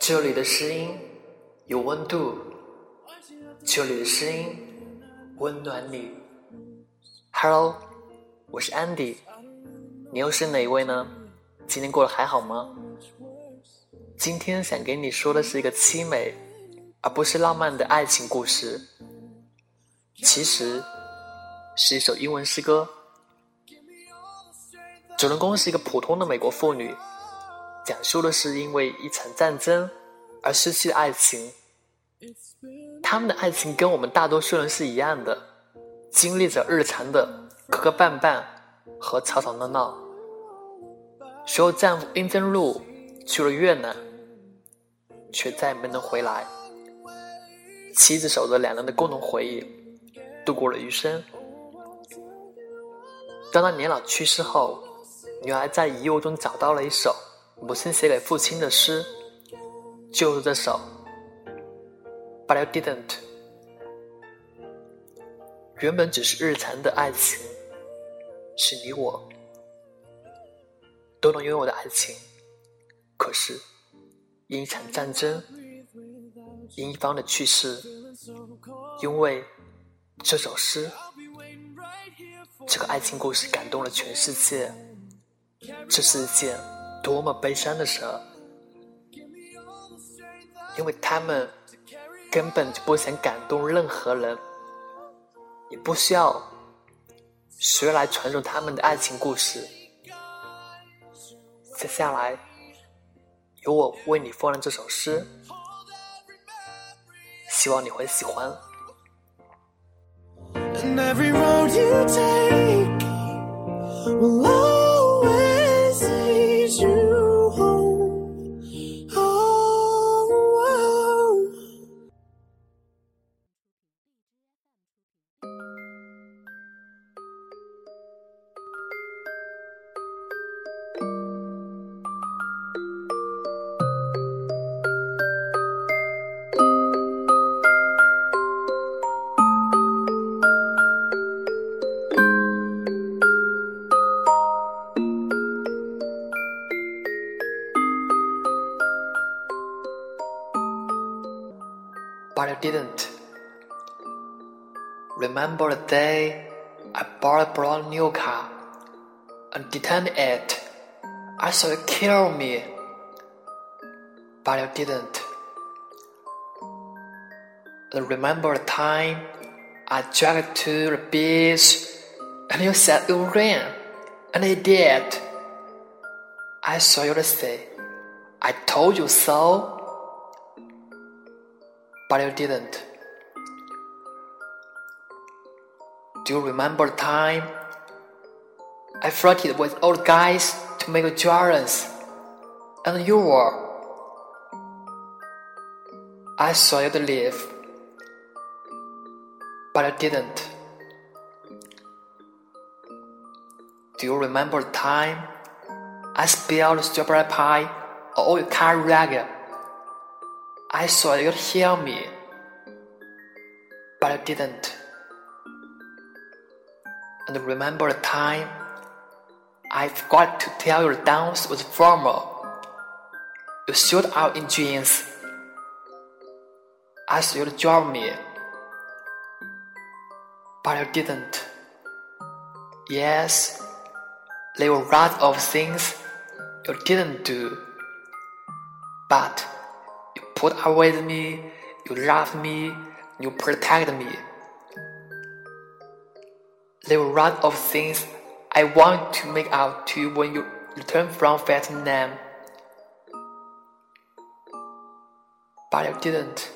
这里的声音有温度，这里的声音温暖你。Hello，我是 Andy，你又是哪一位呢？今天过得还好吗？今天想给你说的是一个凄美，而不是浪漫的爱情故事。其实是一首英文诗歌。主人公是一个普通的美国妇女，讲述的是因为一场战争而失去的爱情。他们的爱情跟我们大多数人是一样的，经历着日常的磕磕绊绊和吵吵闹闹。随后，丈夫阴登路去了越南，却再也没能回来。妻子守着两人的共同回忆，度过了余生。当他年老去世后，女儿在遗物中找到了一首母亲写给父亲的诗，就是这首。But I didn't。原本只是日常的爱情，是你我都能拥有的爱情。可是，因一场战争，因一方的去世，因为这首诗，这个爱情故事感动了全世界。这是一件多么悲伤的事儿，因为他们根本就不想感动任何人，也不需要谁来传授他们的爱情故事。接下来，由我为你放了这首诗，希望你会喜欢。Remember the day I bought a brand new car and detained it. I saw it kill me, but you didn't. And remember the time I dragged to the beach and you said it would rain, and it did. I saw you say, I told you so but you didn't. Do you remember the time I flirted with old guys to make jealous, and you were? I saw you leave, but I didn't. Do you remember the time I spilled strawberry pie all your car rag? I saw you hear me, but I didn't. And remember the time I forgot to tell you the dance was formal. You showed out in jeans. I you drive me, but I didn't. Yes, there were lots of things you didn't do, but you put up with me, you love me, you protect me. There were a lot of things I want to make out to you when you return from Vietnam. But you didn't.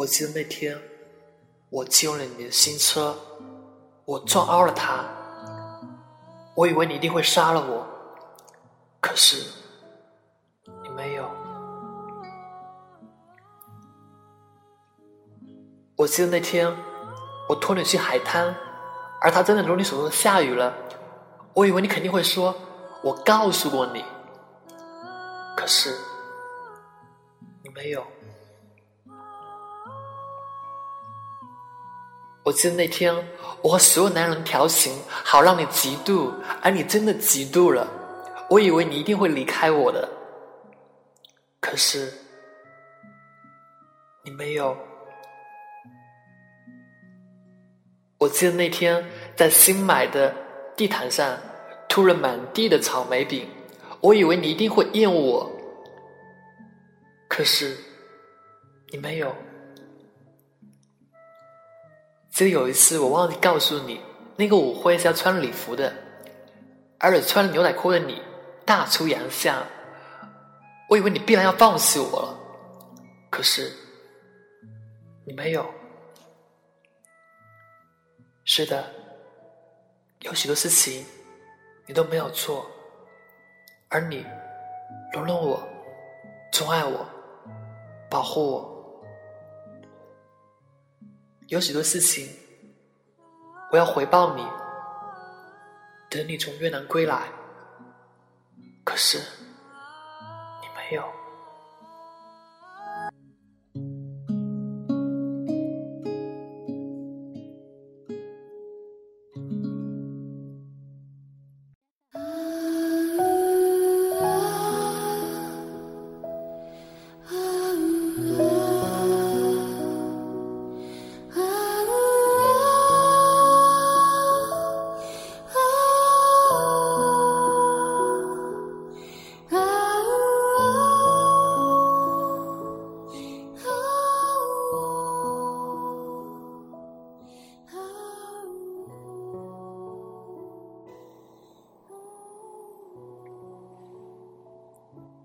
我记得那天，我借用了你的新车，我撞凹了它。我以为你一定会杀了我，可是你没有。我记得那天，我拖你去海滩，而它真的如你所说下雨了。我以为你肯定会说，我告诉过你，可是你没有。我记得那天，我和所有男人调情，好让你嫉妒，而你真的嫉妒了。我以为你一定会离开我的，可是你没有。我记得那天在新买的地毯上吐了满地的草莓饼，我以为你一定会厌恶我，可是你没有。就有一次我忘记告诉你，那个舞会是要穿礼服的，而且穿牛仔裤的你大出洋相，我以为你必然要放弃我了，可是你没有。是的，有许多事情你都没有做，而你容忍我、宠爱我、保护我。有许多事情我要回报你，等你从越南归来，可是你没有。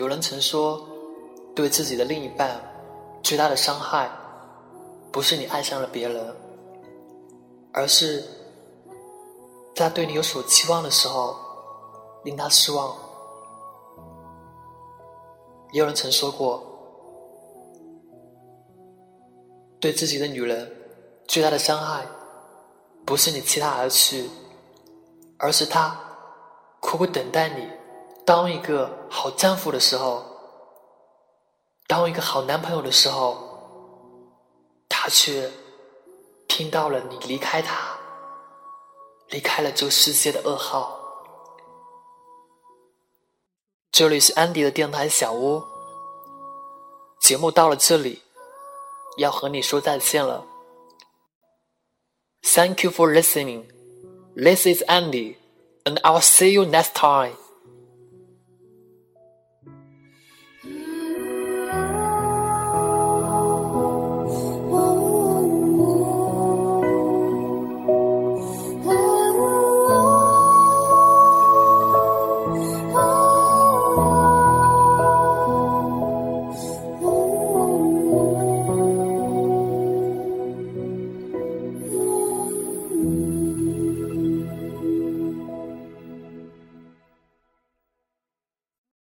有人曾说，对自己的另一半最大的伤害，不是你爱上了别人，而是在他对你有所期望的时候，令他失望。也有人曾说过，对自己的女人最大的伤害，不是你弃她而去，而是她苦苦等待你。当一个好丈夫的时候，当一个好男朋友的时候，他却听到了你离开他，离开了这个世界的噩耗。这里是安迪的电台小屋，节目到了这里，要和你说再见了。Thank you for listening. This is Andy, and I'll see you next time.